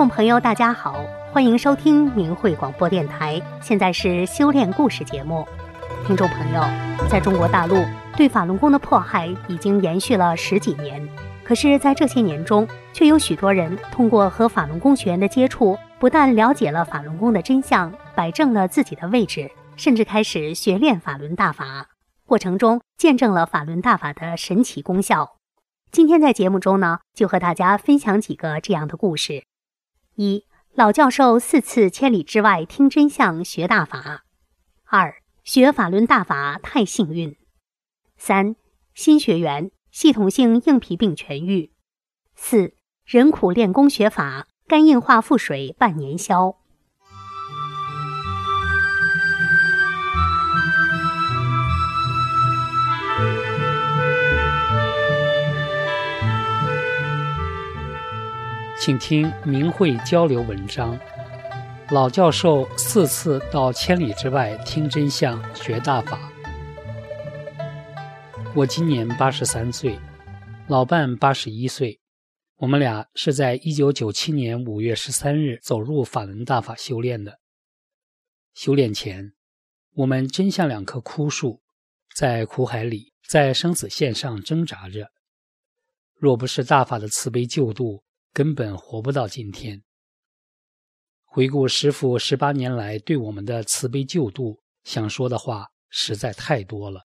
众朋友，大家好，欢迎收听明慧广播电台。现在是修炼故事节目。听众朋友，在中国大陆对法轮功的迫害已经延续了十几年，可是，在这些年中，却有许多人通过和法轮功学员的接触，不但了解了法轮功的真相，摆正了自己的位置，甚至开始学练法轮大法，过程中见证了法轮大法的神奇功效。今天在节目中呢，就和大家分享几个这样的故事。一老教授四次千里之外听真相学大法；二学法轮大法太幸运；三新学员系统性硬皮病痊愈；四人苦练功学法，肝硬化腹水半年消。请听明慧交流文章。老教授四次到千里之外听真相学大法。我今年八十三岁，老伴八十一岁，我们俩是在一九九七年五月十三日走入法轮大法修炼的。修炼前，我们真像两棵枯树，在苦海里，在生死线上挣扎着。若不是大法的慈悲救度，根本活不到今天。回顾师傅十八年来对我们的慈悲救度，想说的话实在太多了。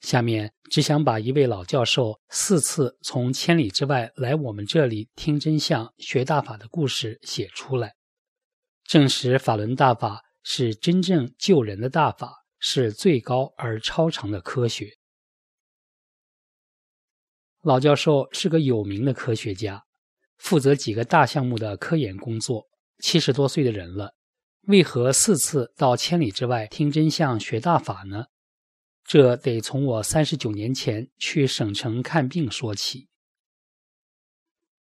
下面只想把一位老教授四次从千里之外来我们这里听真相、学大法的故事写出来，证实法轮大法是真正救人的大法，是最高而超常的科学。老教授是个有名的科学家。负责几个大项目的科研工作，七十多岁的人了，为何四次到千里之外听真相学大法呢？这得从我三十九年前去省城看病说起。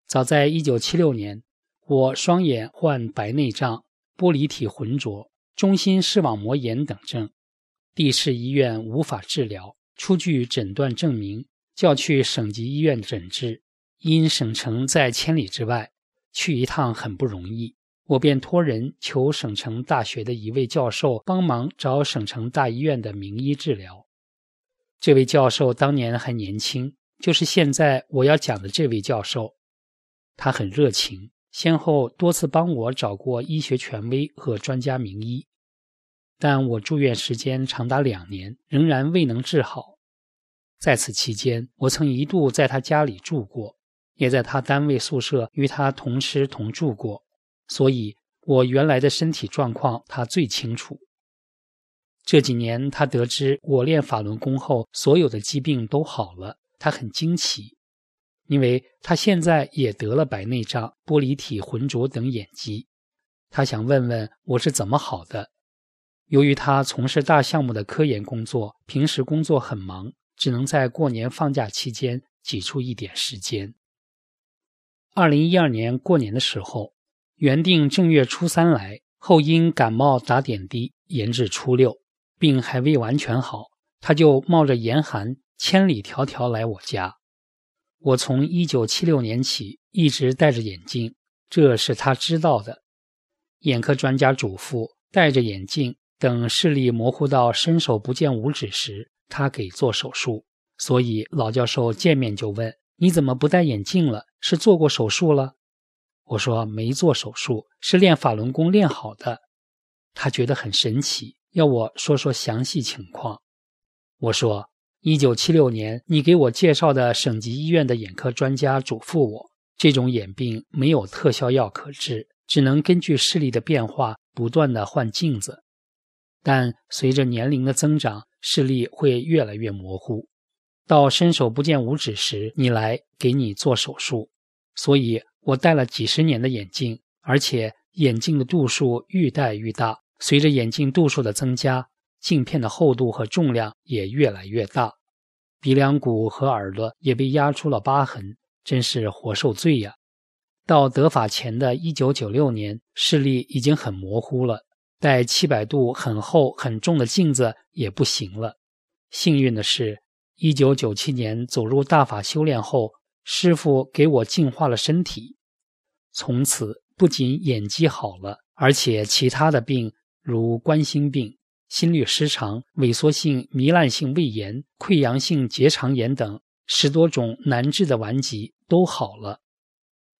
早在一九七六年，我双眼患白内障、玻璃体浑浊、中心视网膜炎等症，地市医院无法治疗，出具诊断证明，叫去省级医院诊治。因省城在千里之外，去一趟很不容易，我便托人求省城大学的一位教授帮忙找省城大医院的名医治疗。这位教授当年还年轻，就是现在我要讲的这位教授。他很热情，先后多次帮我找过医学权威和专家名医，但我住院时间长达两年，仍然未能治好。在此期间，我曾一度在他家里住过。也在他单位宿舍与他同吃同住过，所以我原来的身体状况他最清楚。这几年他得知我练法轮功后，所有的疾病都好了，他很惊奇，因为他现在也得了白内障、玻璃体浑浊等眼疾。他想问问我是怎么好的。由于他从事大项目的科研工作，平时工作很忙，只能在过年放假期间挤出一点时间。二零一二年过年的时候，原定正月初三来，后因感冒打点滴，延至初六，病还未完全好，他就冒着严寒，千里迢迢来我家。我从一九七六年起一直戴着眼镜，这是他知道的。眼科专家嘱咐戴着眼镜，等视力模糊到伸手不见五指时，他给做手术。所以老教授见面就问。你怎么不戴眼镜了？是做过手术了？我说没做手术，是练法轮功练好的。他觉得很神奇，要我说说详细情况。我说，一九七六年你给我介绍的省级医院的眼科专家嘱咐我，这种眼病没有特效药可治，只能根据视力的变化不断的换镜子，但随着年龄的增长，视力会越来越模糊。到伸手不见五指时，你来给你做手术，所以我戴了几十年的眼镜，而且眼镜的度数愈戴愈大。随着眼镜度数的增加，镜片的厚度和重量也越来越大，鼻梁骨和耳朵也被压出了疤痕，真是活受罪呀！到得法前的一九九六年，视力已经很模糊了，戴七百度很厚很重的镜子也不行了。幸运的是。一九九七年走入大法修炼后，师傅给我净化了身体，从此不仅眼疾好了，而且其他的病如冠心病、心律失常、萎缩性糜烂性胃炎、溃疡性结肠炎等十多种难治的顽疾都好了。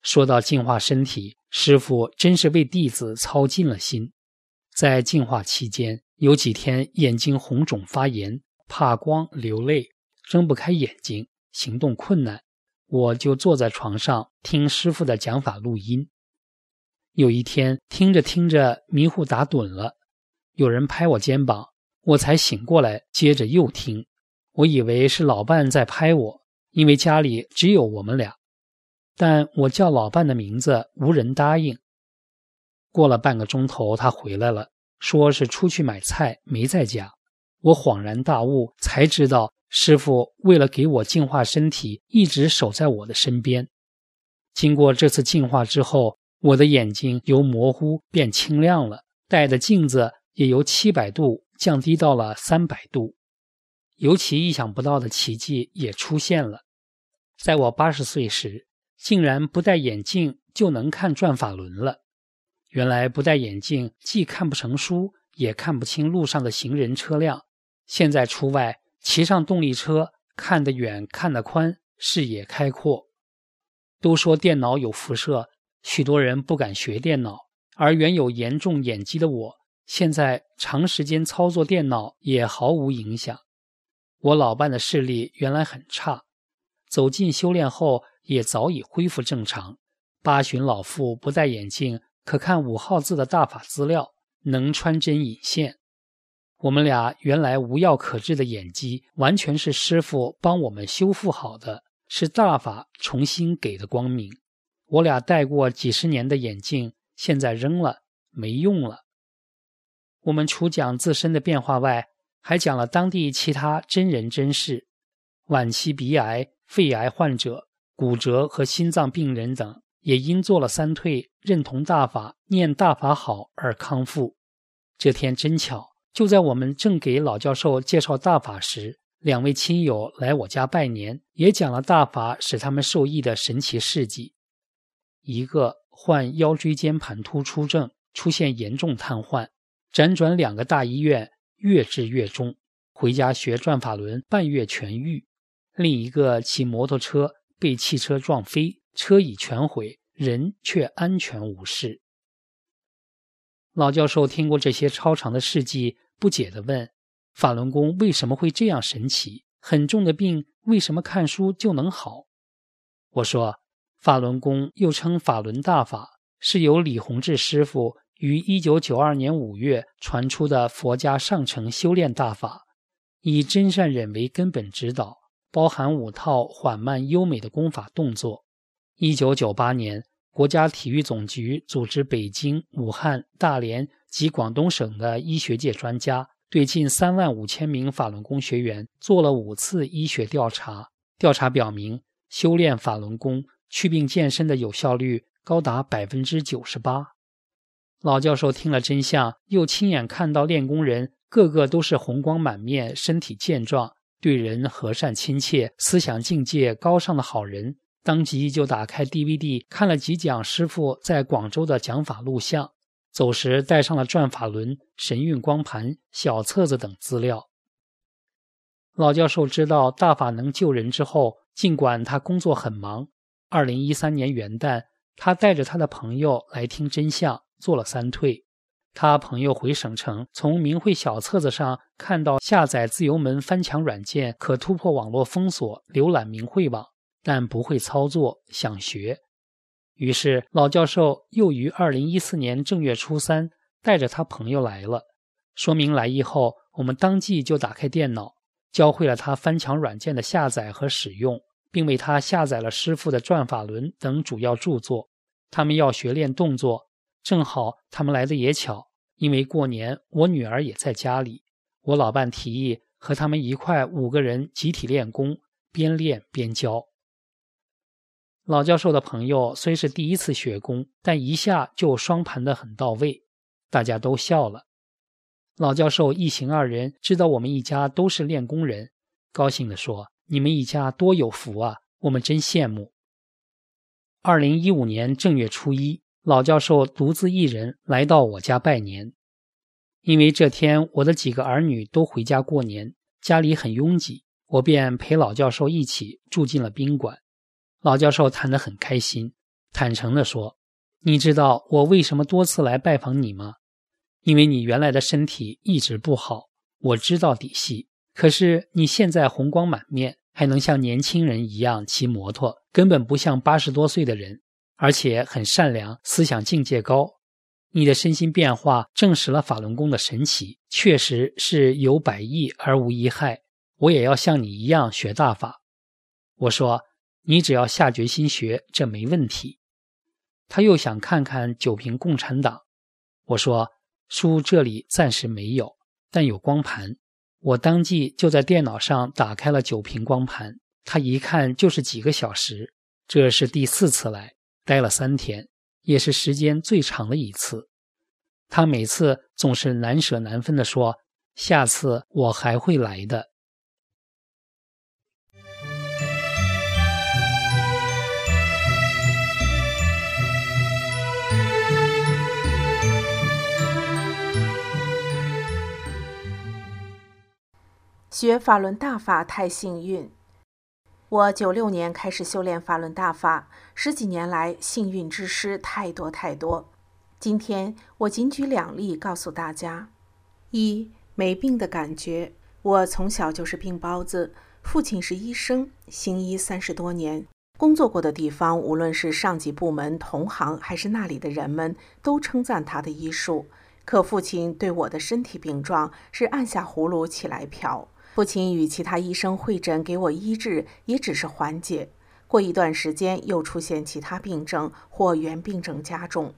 说到净化身体，师傅真是为弟子操尽了心。在净化期间，有几天眼睛红肿发炎，怕光流泪，睁不开眼睛，行动困难。我就坐在床上听师傅的讲法录音。有一天听着听着迷糊打盹了，有人拍我肩膀，我才醒过来，接着又听。我以为是老伴在拍我，因为家里只有我们俩，但我叫老伴的名字无人答应。过了半个钟头，他回来了，说是出去买菜，没在家。我恍然大悟，才知道。师傅为了给我净化身体，一直守在我的身边。经过这次净化之后，我的眼睛由模糊变清亮了，戴的镜子也由七百度降低到了三百度。尤其意想不到的奇迹也出现了，在我八十岁时，竟然不戴眼镜就能看转法轮了。原来不戴眼镜既看不成书，也看不清路上的行人车辆。现在出外。骑上动力车，看得远，看得宽，视野开阔。都说电脑有辐射，许多人不敢学电脑。而原有严重眼疾的我，现在长时间操作电脑也毫无影响。我老伴的视力原来很差，走进修炼后也早已恢复正常。八旬老妇不戴眼镜，可看五号字的大法资料，能穿针引线。我们俩原来无药可治的眼疾，完全是师傅帮我们修复好的，是大法重新给的光明。我俩戴过几十年的眼镜，现在扔了，没用了。我们除讲自身的变化外，还讲了当地其他真人真事：晚期鼻癌、肺癌患者、骨折和心脏病人等，也因做了三退，认同大法、念大法好而康复。这天真巧。就在我们正给老教授介绍大法时，两位亲友来我家拜年，也讲了大法使他们受益的神奇事迹。一个患腰椎间盘突出症，出现严重瘫痪，辗转两个大医院，越治越重，回家学转法轮，半月痊愈。另一个骑摩托车被汽车撞飞，车已全毁，人却安全无事。老教授听过这些超长的事迹，不解地问：“法轮功为什么会这样神奇？很重的病为什么看书就能好？”我说：“法轮功又称法轮大法，是由李洪志师傅于一九九二年五月传出的佛家上乘修炼大法，以真善忍为根本指导，包含五套缓慢优美的功法动作。一九九八年。”国家体育总局组织北京、武汉、大连及广东省的医学界专家，对近三万五千名法轮功学员做了五次医学调查。调查表明，修炼法轮功祛病健身的有效率高达百分之九十八。老教授听了真相，又亲眼看到练功人个个都是红光满面、身体健壮、对人和善亲切、思想境界高尚的好人。当即就打开 DVD 看了几讲师傅在广州的讲法录像，走时带上了转法轮、神韵光盘、小册子等资料。老教授知道大法能救人之后，尽管他工作很忙，二零一三年元旦，他带着他的朋友来听真相，做了三退。他朋友回省城，从明慧小册子上看到下载自由门翻墙软件，可突破网络封锁，浏览明慧网。但不会操作，想学，于是老教授又于二零一四年正月初三带着他朋友来了。说明来意后，我们当即就打开电脑，教会了他翻墙软件的下载和使用，并为他下载了师傅的《转法轮》等主要著作。他们要学练动作，正好他们来的也巧，因为过年我女儿也在家里。我老伴提议和他们一块五个人集体练功，边练边教。老教授的朋友虽是第一次学功，但一下就双盘的很到位，大家都笑了。老教授一行二人知道我们一家都是练功人，高兴地说：“你们一家多有福啊，我们真羡慕。”二零一五年正月初一，老教授独自一人来到我家拜年。因为这天我的几个儿女都回家过年，家里很拥挤，我便陪老教授一起住进了宾馆。老教授谈得很开心，坦诚地说：“你知道我为什么多次来拜访你吗？因为你原来的身体一直不好，我知道底细。可是你现在红光满面，还能像年轻人一样骑摩托，根本不像八十多岁的人，而且很善良，思想境界高。”你的身心变化证实了法轮功的神奇，确实是有百益而无一害。我也要像你一样学大法。我说，你只要下决心学，这没问题。他又想看看九瓶共产党。我说，书这里暂时没有，但有光盘。我当即就在电脑上打开了九瓶光盘。他一看就是几个小时。这是第四次来，待了三天。也是时间最长的一次，他每次总是难舍难分地说：“下次我还会来的。”学法轮大法太幸运。我九六年开始修炼法轮大法，十几年来幸运之师太多太多。今天我仅举两例告诉大家：一没病的感觉。我从小就是病包子，父亲是医生，行医三十多年，工作过的地方，无论是上级部门、同行，还是那里的人们，都称赞他的医术。可父亲对我的身体病状是按下葫芦起来瓢。父亲与其他医生会诊，给我医治，也只是缓解。过一段时间，又出现其他病症或原病症加重。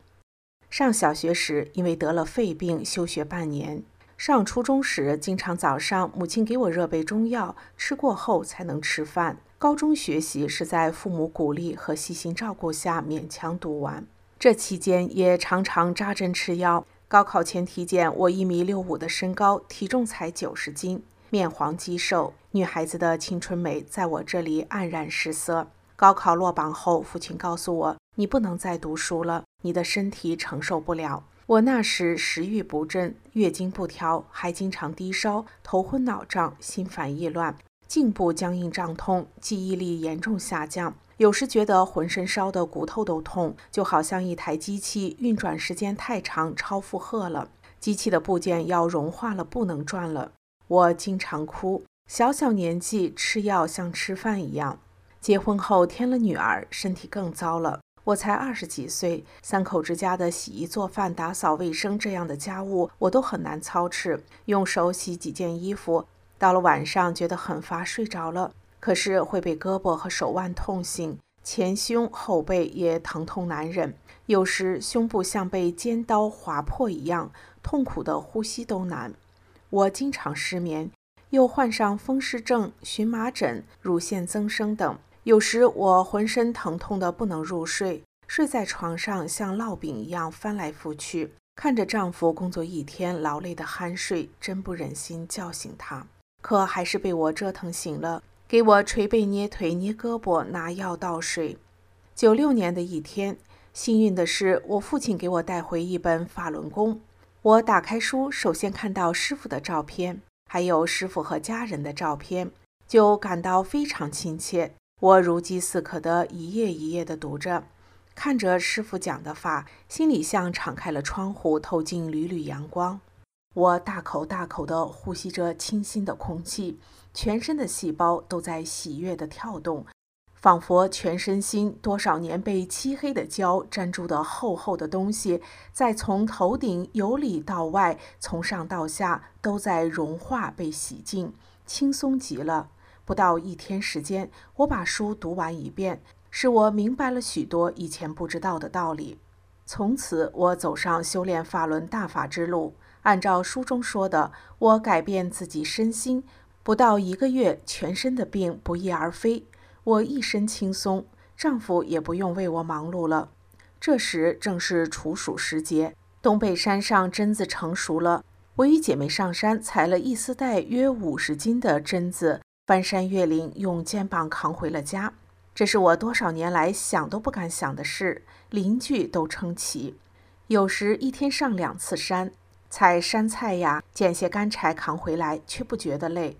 上小学时，因为得了肺病，休学半年。上初中时，经常早上母亲给我热杯中药，吃过后才能吃饭。高中学习是在父母鼓励和细心照顾下勉强读完。这期间也常常扎针吃药。高考前体检，我一米六五的身高，体重才九十斤。面黄肌瘦，女孩子的青春美在我这里黯然失色。高考落榜后，父亲告诉我：“你不能再读书了，你的身体承受不了。”我那时食欲不振，月经不调，还经常低烧、头昏脑胀、心烦意乱，颈部僵硬胀痛，记忆力严重下降。有时觉得浑身烧得骨头都痛，就好像一台机器运转时间太长，超负荷了，机器的部件要融化了，不能转了。我经常哭，小小年纪吃药像吃饭一样。结婚后添了女儿，身体更糟了。我才二十几岁，三口之家的洗衣、做饭、打扫卫生这样的家务我都很难操持，用手洗几件衣服，到了晚上觉得很乏，睡着了，可是会被胳膊和手腕痛醒，前胸后背也疼痛难忍，有时胸部像被尖刀划破一样，痛苦的呼吸都难。我经常失眠，又患上风湿症、荨麻疹、乳腺增生等。有时我浑身疼痛的不能入睡，睡在床上像烙饼一样翻来覆去。看着丈夫工作一天劳累的酣睡，真不忍心叫醒他，可还是被我折腾醒了，给我捶背、捏腿、捏胳膊、拿药倒水。九六年的一天，幸运的是，我父亲给我带回一本《法轮功》。我打开书，首先看到师傅的照片，还有师傅和家人的照片，就感到非常亲切。我如饥似渴的一页一页地读着，看着师傅讲的法，心里像敞开了窗户，透进缕缕阳光。我大口大口地呼吸着清新的空气，全身的细胞都在喜悦地跳动。仿佛全身心多少年被漆黑的胶粘住的厚厚的东西，在从头顶由里到外，从上到下都在融化被洗净，轻松极了。不到一天时间，我把书读完一遍，使我明白了许多以前不知道的道理。从此，我走上修炼法轮大法之路。按照书中说的，我改变自己身心，不到一个月，全身的病不翼而飞。我一身轻松，丈夫也不用为我忙碌了。这时正是处暑时节，东北山上榛子成熟了。我与姐妹上山采了一丝带约五十斤的榛子，翻山越岭，用肩膀扛回了家。这是我多少年来想都不敢想的事，邻居都称奇。有时一天上两次山，采山菜呀，捡些干柴扛回来，却不觉得累。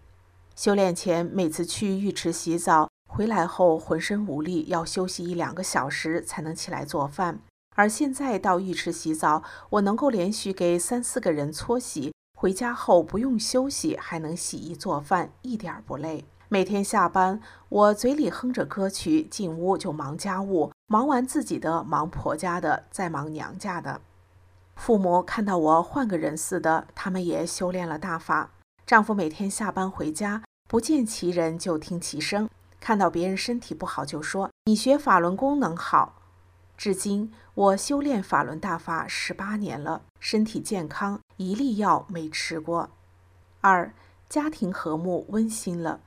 修炼前每次去浴池洗澡，回来后浑身无力，要休息一两个小时才能起来做饭。而现在到浴池洗澡，我能够连续给三四个人搓洗，回家后不用休息，还能洗衣做饭，一点不累。每天下班，我嘴里哼着歌曲，进屋就忙家务，忙完自己的，忙婆家的，再忙娘家的。父母看到我换个人似的，他们也修炼了大法。丈夫每天下班回家，不见其人就听其声，看到别人身体不好就说：“你学法轮功能好。”至今我修炼法轮大法十八年了，身体健康，一粒药没吃过。二，家庭和睦温馨了。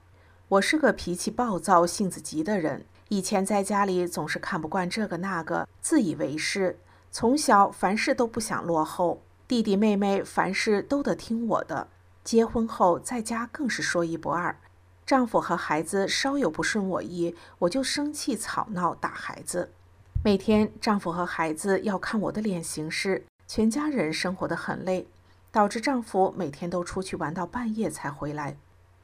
我是个脾气暴躁、性子急的人，以前在家里总是看不惯这个那个，自以为是，从小凡事都不想落后，弟弟妹妹凡事都得听我的。结婚后在家更是说一不二，丈夫和孩子稍有不顺我意，我就生气吵闹打孩子。每天，丈夫和孩子要看我的脸行事，全家人生活得很累，导致丈夫每天都出去玩到半夜才回来。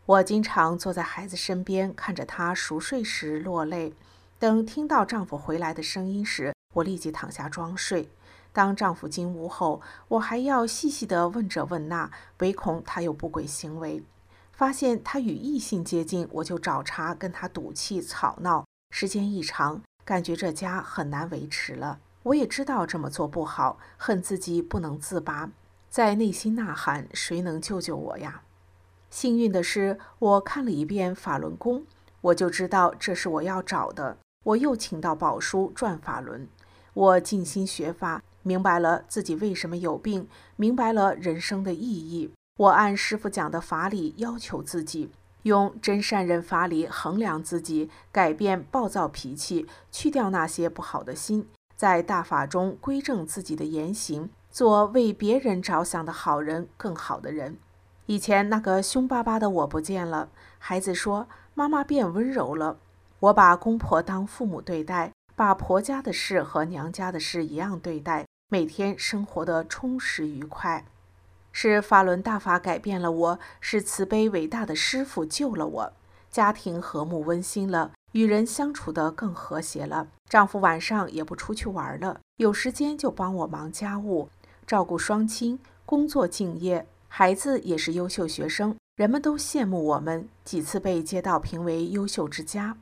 我经常坐在孩子身边，看着他熟睡时落泪。等听到丈夫回来的声音时，我立即躺下装睡。当丈夫进屋后，我还要细细地问这问那，唯恐他有不轨行为。发现他与异性接近，我就找茬跟他赌气吵闹。时间一长，感觉这家很难维持了，我也知道这么做不好，恨自己不能自拔，在内心呐喊：谁能救救我呀？幸运的是，我看了一遍法轮功，我就知道这是我要找的。我又请到宝书转法轮，我静心学法，明白了自己为什么有病，明白了人生的意义。我按师傅讲的法理要求自己。用真善人法理衡量自己，改变暴躁脾气，去掉那些不好的心，在大法中归正自己的言行，做为别人着想的好人，更好的人。以前那个凶巴巴的我不见了，孩子说妈妈变温柔了。我把公婆当父母对待，把婆家的事和娘家的事一样对待，每天生活的充实愉快。是法轮大法改变了我，是慈悲伟大的师傅救了我，家庭和睦温馨了，与人相处得更和谐了。丈夫晚上也不出去玩了，有时间就帮我忙家务，照顾双亲，工作敬业，孩子也是优秀学生，人们都羡慕我们，几次被街道评为优秀之家。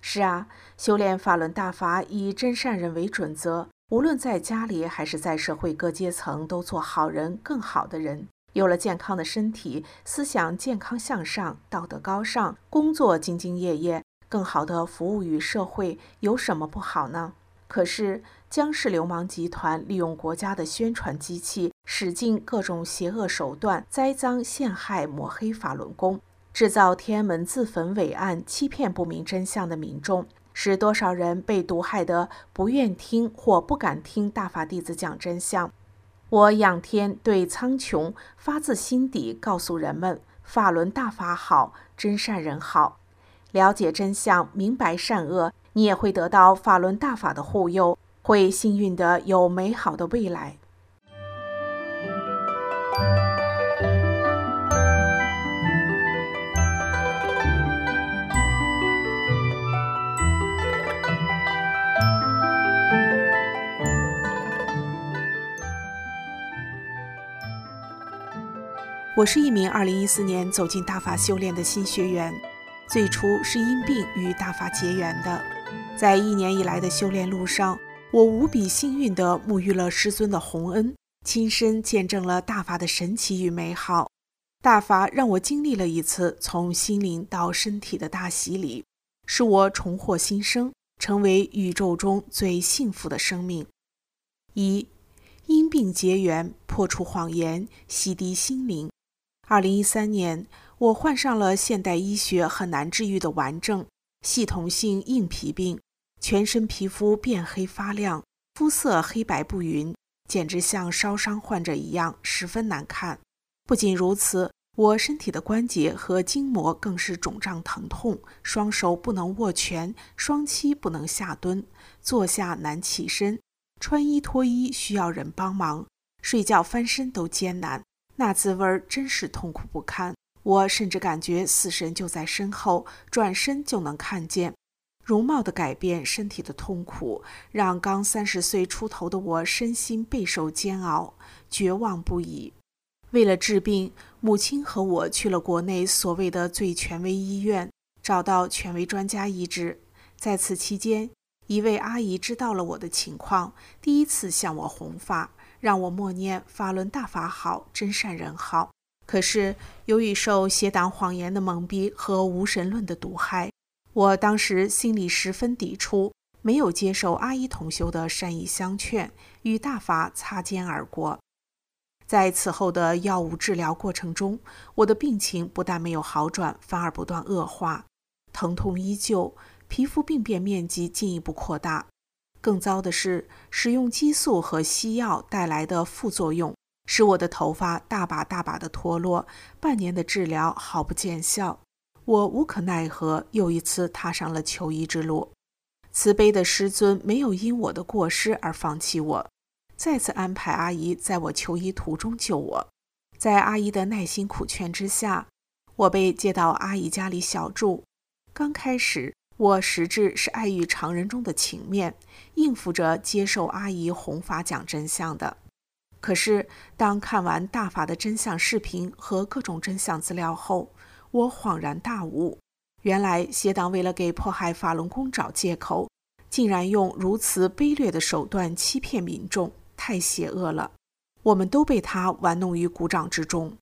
是啊，修炼法轮大法以真善人为准则。无论在家里还是在社会各阶层，都做好人、更好的人。有了健康的身体，思想健康向上，道德高尚，工作兢兢业业，更好的服务于社会，有什么不好呢？可是江氏流氓集团利用国家的宣传机器，使尽各种邪恶手段，栽赃陷害、抹黑法轮功，制造天安门自焚伪案，欺骗不明真相的民众。使多少人被毒害得不愿听或不敢听大法弟子讲真相？我仰天对苍穹发自心底告诉人们：法轮大法好，真善人好。了解真相，明白善恶，你也会得到法轮大法的护佑，会幸运的有美好的未来。我是一名2014年走进大法修炼的新学员，最初是因病与大法结缘的。在一年以来的修炼路上，我无比幸运地沐浴了师尊的洪恩，亲身见证了大法的神奇与美好。大法让我经历了一次从心灵到身体的大洗礼，使我重获新生，成为宇宙中最幸福的生命。一因病结缘，破除谎言，洗涤心灵。二零一三年，我患上了现代医学很难治愈的顽症——系统性硬皮病，全身皮肤变黑发亮，肤色黑白不匀，简直像烧伤患者一样，十分难看。不仅如此，我身体的关节和筋膜更是肿胀疼痛，双手不能握拳，双膝不能下蹲，坐下难起身，穿衣脱衣需要人帮忙，睡觉翻身都艰难，那滋味真是痛苦不堪。我甚至感觉死神就在身后，转身就能看见。容貌的改变，身体的痛苦，让刚三十岁出头的我身心备受煎熬，绝望不已。为了治病，母亲和我去了国内所谓的最权威医院，找到权威专家医治。在此期间，一位阿姨知道了我的情况，第一次向我红发，让我默念“法轮大法好，真善人好”。可是，由于受邪党谎言的蒙蔽和无神论的毒害，我当时心里十分抵触，没有接受阿依同修的善意相劝，与大法擦肩而过。在此后的药物治疗过程中，我的病情不但没有好转，反而不断恶化，疼痛依旧，皮肤病变面积进一步扩大。更糟的是，使用激素和西药带来的副作用，使我的头发大把大把的脱落。半年的治疗毫不见效，我无可奈何，又一次踏上了求医之路。慈悲的师尊没有因我的过失而放弃我。再次安排阿姨在我求医途中救我，在阿姨的耐心苦劝之下，我被接到阿姨家里小住。刚开始，我实质是碍于常人中的情面，应付着接受阿姨弘法讲真相的。可是，当看完大法的真相视频和各种真相资料后，我恍然大悟：原来邪党为了给迫害法轮功找借口，竟然用如此卑劣的手段欺骗民众。太邪恶了，我们都被他玩弄于股掌之中。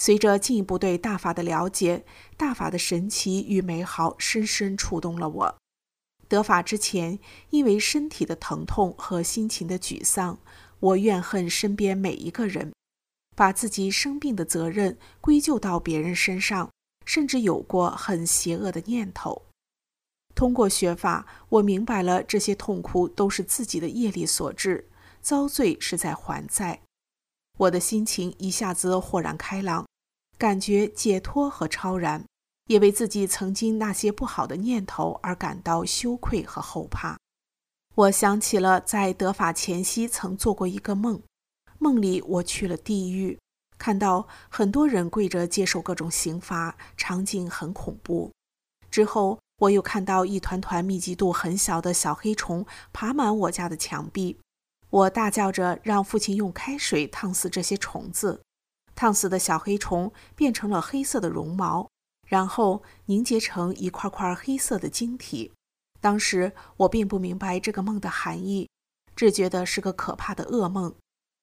随着进一步对大法的了解，大法的神奇与美好深深触动了我。得法之前，因为身体的疼痛和心情的沮丧，我怨恨身边每一个人，把自己生病的责任归咎到别人身上，甚至有过很邪恶的念头。通过学法，我明白了这些痛苦都是自己的业力所致。遭罪是在还债，我的心情一下子豁然开朗，感觉解脱和超然，也为自己曾经那些不好的念头而感到羞愧和后怕。我想起了在得法前夕曾做过一个梦，梦里我去了地狱，看到很多人跪着接受各种刑罚，场景很恐怖。之后我又看到一团团密集度很小的小黑虫爬满我家的墙壁。我大叫着让父亲用开水烫死这些虫子，烫死的小黑虫变成了黑色的绒毛，然后凝结成一块块黑色的晶体。当时我并不明白这个梦的含义，只觉得是个可怕的噩梦，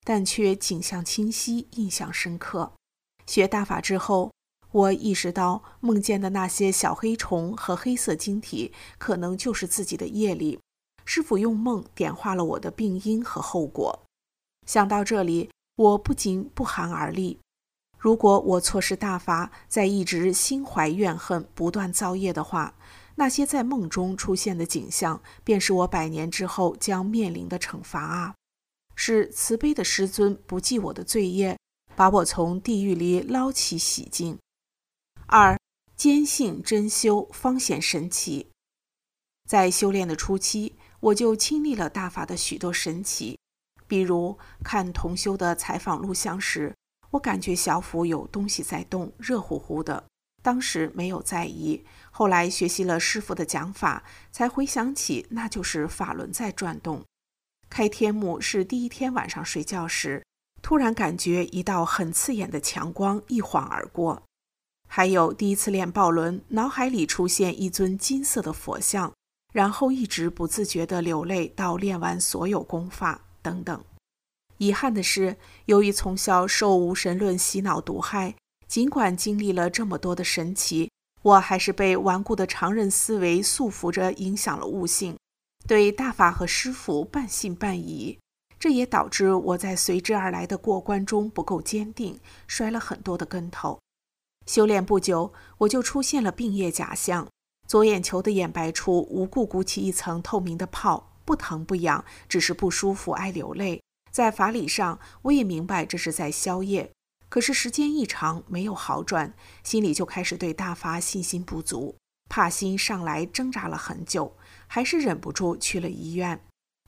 但却景象清晰，印象深刻。学大法之后，我意识到梦见的那些小黑虫和黑色晶体，可能就是自己的业力。师傅用梦点化了我的病因和后果。想到这里，我不仅不寒而栗。如果我错失大法，在一直心怀怨恨、不断造业的话，那些在梦中出现的景象，便是我百年之后将面临的惩罚啊！是慈悲的师尊不计我的罪业，把我从地狱里捞起洗净。二，坚信真修方显神奇。在修炼的初期。我就亲历了大法的许多神奇，比如看同修的采访录像时，我感觉小腹有东西在动，热乎乎的。当时没有在意，后来学习了师傅的讲法，才回想起那就是法轮在转动。开天目是第一天晚上睡觉时，突然感觉一道很刺眼的强光一晃而过。还有第一次练抱轮，脑海里出现一尊金色的佛像。然后一直不自觉地流泪到练完所有功法等等。遗憾的是，由于从小受无神论洗脑毒害，尽管经历了这么多的神奇，我还是被顽固的常人思维束缚着，影响了悟性，对大法和师傅半信半疑。这也导致我在随之而来的过关中不够坚定，摔了很多的跟头。修炼不久，我就出现了病业假象。左眼球的眼白处无故鼓起一层透明的泡，不疼不痒，只是不舒服，爱流泪。在法理上，我也明白这是在宵夜，可是时间一长没有好转，心里就开始对大发信心不足，怕心上来挣扎了很久，还是忍不住去了医院。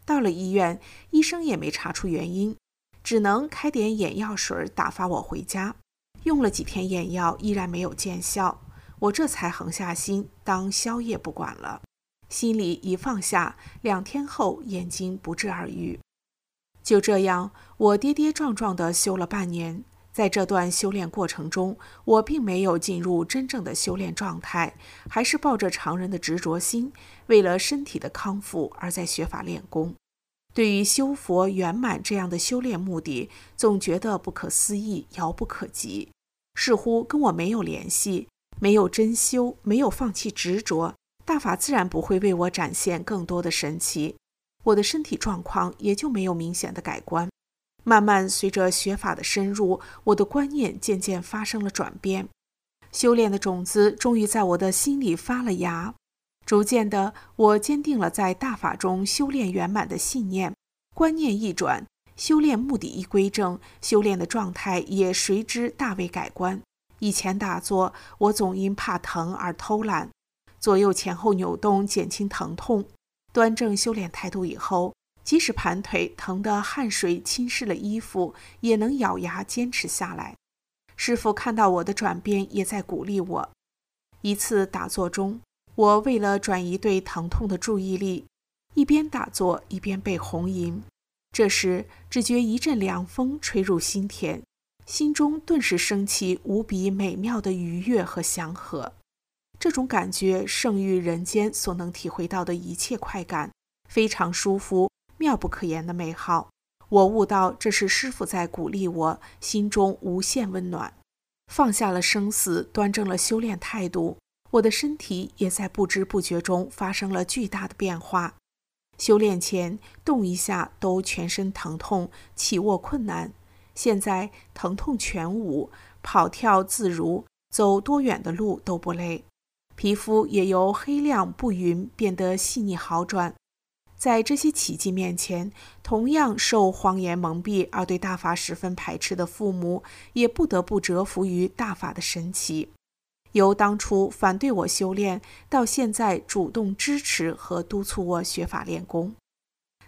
到了医院，医生也没查出原因，只能开点眼药水打发我回家。用了几天眼药，依然没有见效，我这才横下心当宵夜不管了。心里一放下，两天后眼睛不治而愈。就这样，我跌跌撞撞地修了半年。在这段修炼过程中，我并没有进入真正的修炼状态，还是抱着常人的执着心，为了身体的康复而在学法练功。对于修佛圆满这样的修炼目的，总觉得不可思议、遥不可及，似乎跟我没有联系。没有真修，没有放弃执着，大法自然不会为我展现更多的神奇，我的身体状况也就没有明显的改观。慢慢随着学法的深入，我的观念渐渐发生了转变，修炼的种子终于在我的心里发了芽。逐渐的，我坚定了在大法中修炼圆满的信念，观念一转，修炼目的一归正，修炼的状态也随之大为改观。以前打坐，我总因怕疼而偷懒，左右前后扭动减轻疼痛。端正修炼态度以后。即使盘腿疼得汗水浸湿了衣服，也能咬牙坚持下来。师傅看到我的转变，也在鼓励我。一次打坐中，我为了转移对疼痛的注意力，一边打坐一边背红吟。这时，只觉一阵凉风吹入心田，心中顿时升起无比美妙的愉悦和祥和。这种感觉胜于人间所能体会到的一切快感，非常舒服。妙不可言的美好，我悟到这是师傅在鼓励我，心中无限温暖。放下了生死，端正了修炼态度，我的身体也在不知不觉中发生了巨大的变化。修炼前动一下都全身疼痛，起卧困难，现在疼痛全无，跑跳自如，走多远的路都不累。皮肤也由黑亮不匀变得细腻好转。在这些奇迹面前，同样受谎言蒙蔽而对大法十分排斥的父母，也不得不折服于大法的神奇。由当初反对我修炼，到现在主动支持和督促我学法练功。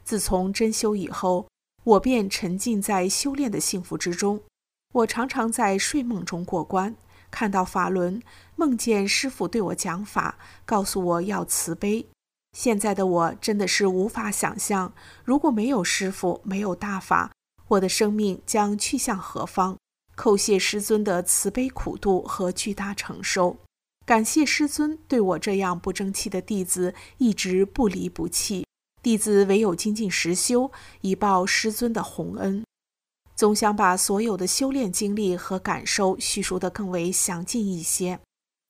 自从真修以后，我便沉浸在修炼的幸福之中。我常常在睡梦中过关，看到法轮，梦见师傅对我讲法，告诉我要慈悲。现在的我真的是无法想象，如果没有师傅，没有大法，我的生命将去向何方？叩谢师尊的慈悲苦度和巨大承受，感谢师尊对我这样不争气的弟子一直不离不弃。弟子唯有精进实修，以报师尊的洪恩。总想把所有的修炼经历和感受叙述得更为详尽一些。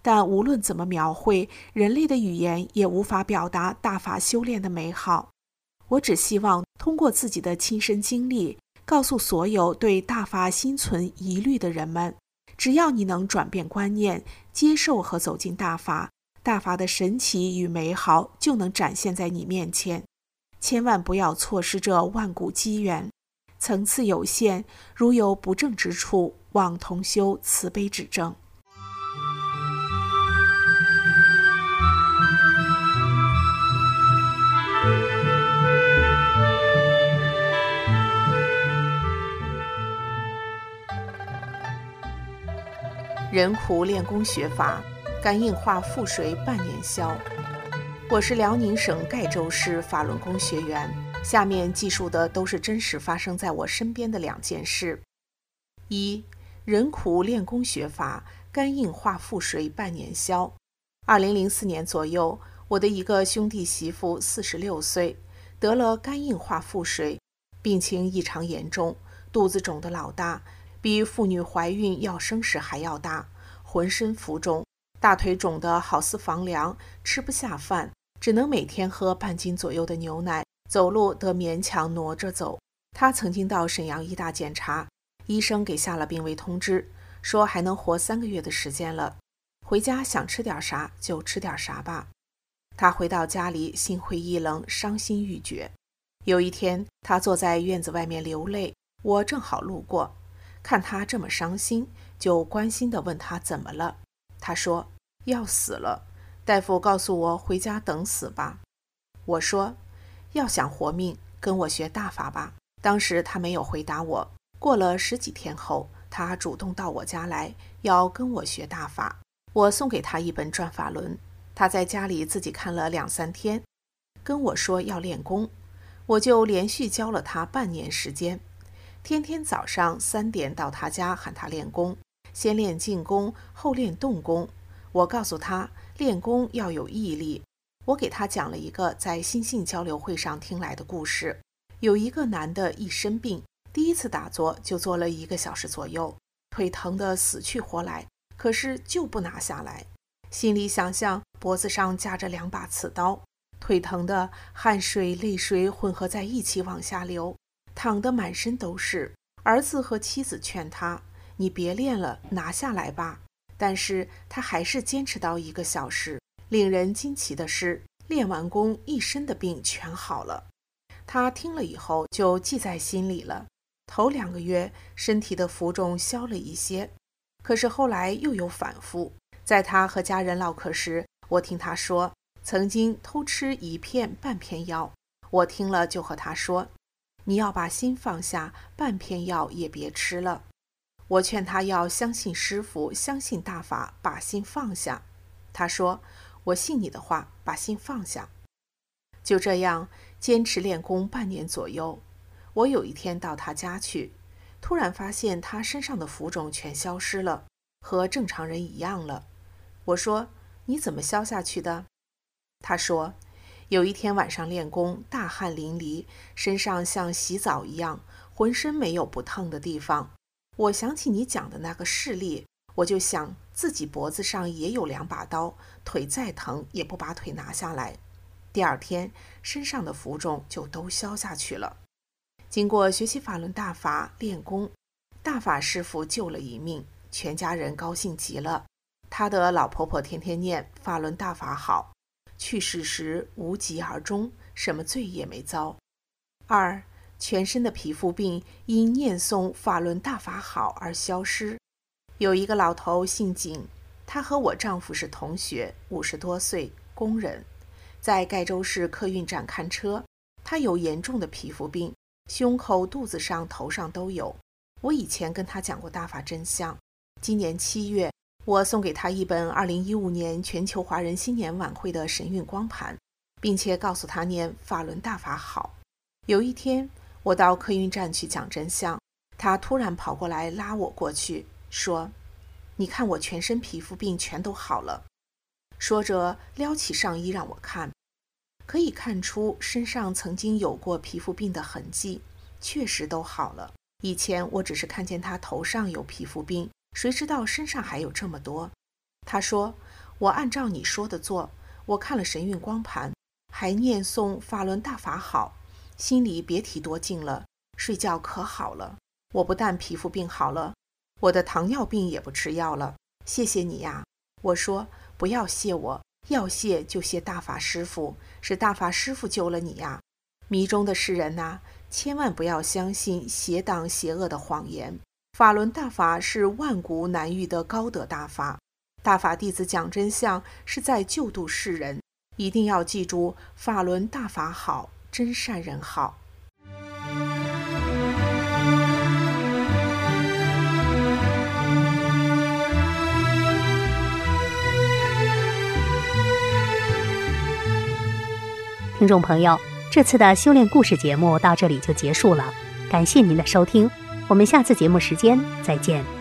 但无论怎么描绘，人类的语言也无法表达大法修炼的美好。我只希望通过自己的亲身经历，告诉所有对大法心存疑虑的人们：只要你能转变观念，接受和走进大法，大法的神奇与美好就能展现在你面前。千万不要错失这万古机缘。层次有限，如有不正之处，望同修慈悲指正。人苦练功学法，肝硬化腹水半年消。我是辽宁省盖州市法轮功学员。下面记述的都是真实发生在我身边的两件事：一人苦练功学法，肝硬化腹水半年消。二零零四年左右，我的一个兄弟媳妇四十六岁，得了肝硬化腹水，病情异常严重，肚子肿得老大。比妇女怀孕要生时还要大，浑身浮肿，大腿肿得好似房梁，吃不下饭，只能每天喝半斤左右的牛奶，走路得勉强挪着走。他曾经到沈阳医大检查，医生给下了病危通知，说还能活三个月的时间了，回家想吃点啥就吃点啥吧。他回到家里，心灰意冷，伤心欲绝。有一天，他坐在院子外面流泪，我正好路过。看他这么伤心，就关心地问他怎么了。他说要死了，大夫告诉我回家等死吧。我说要想活命，跟我学大法吧。当时他没有回答我。过了十几天后，他主动到我家来，要跟我学大法。我送给他一本转法轮，他在家里自己看了两三天，跟我说要练功，我就连续教了他半年时间，天天早上三点到他家喊他练功，先练静功，后练动功。我告诉他练功要有毅力。我给他讲了一个在心性交流会上听来的故事，有一个男的一生病，第一次打坐就坐了一个小时左右，腿疼得死去活来。可是就不拿下来，心里想象脖子上架着两把刺刀，腿疼的汗水、泪水混合在一起往下流，躺得满身都是。儿子和妻子劝他：“你别练了，拿下来吧。”但是他还是坚持到一个小时。令人惊奇的是，练完功，一身的病全好了。他听了以后就记在心里了。头两个月，身体的浮肿消了一些。可是后来又有反复。在他和家人唠嗑时，我听他说曾经偷吃一片半片药。我听了就和他说：“你要把心放下，半片药也别吃了。”我劝他要相信师傅，相信大法，把心放下。他说：“我信你的话，把心放下。”就这样坚持练功半年左右。我有一天到他家去。突然发现他身上的浮肿全消失了，和正常人一样了。我说：“你怎么消下去的？”他说：“有一天晚上练功，大汗淋漓，身上像洗澡一样，浑身没有不烫的地方。我想起你讲的那个事例，我就想自己脖子上也有两把刀，腿再疼也不把腿拿下来。第二天身上的浮肿就都消下去了。”经过学习法轮大法练功，大法师傅救了一命，全家人高兴极了。他的老婆婆天天念法轮大法好，去世时无疾而终，什么罪也没遭。二，全身的皮肤病因念诵法轮大法好而消失。有一个老头姓景，他和我丈夫是同学，五十多岁，工人，在盖州市客运站看车。他有严重的皮肤病。胸口、肚子上、头上都有。我以前跟他讲过大法真相。今年七月，我送给他一本二零一五年全球华人新年晚会的神韵光盘，并且告诉他念法轮大法好。有一天，我到客运站去讲真相，他突然跑过来拉我过去，说：“你看我全身皮肤病全都好了。”说着撩起上衣让我看。可以看出身上曾经有过皮肤病的痕迹，确实都好了。以前我只是看见他头上有皮肤病，谁知道身上还有这么多。他说：“我按照你说的做，我看了神韵光盘，还念诵法轮大法好，心里别提多静了，睡觉可好了。我不但皮肤病好了，我的糖尿病也不吃药了。谢谢你呀。”我说：“不要谢我。”要谢就谢大法师父，是大法师父救了你呀！迷中的世人呐，千万不要相信邪党邪恶的谎言。法轮大法是万古难遇的高德大法，大法弟子讲真相是在救度世人，一定要记住法轮大法好，真善人好。听众朋友，这次的修炼故事节目到这里就结束了，感谢您的收听，我们下次节目时间再见。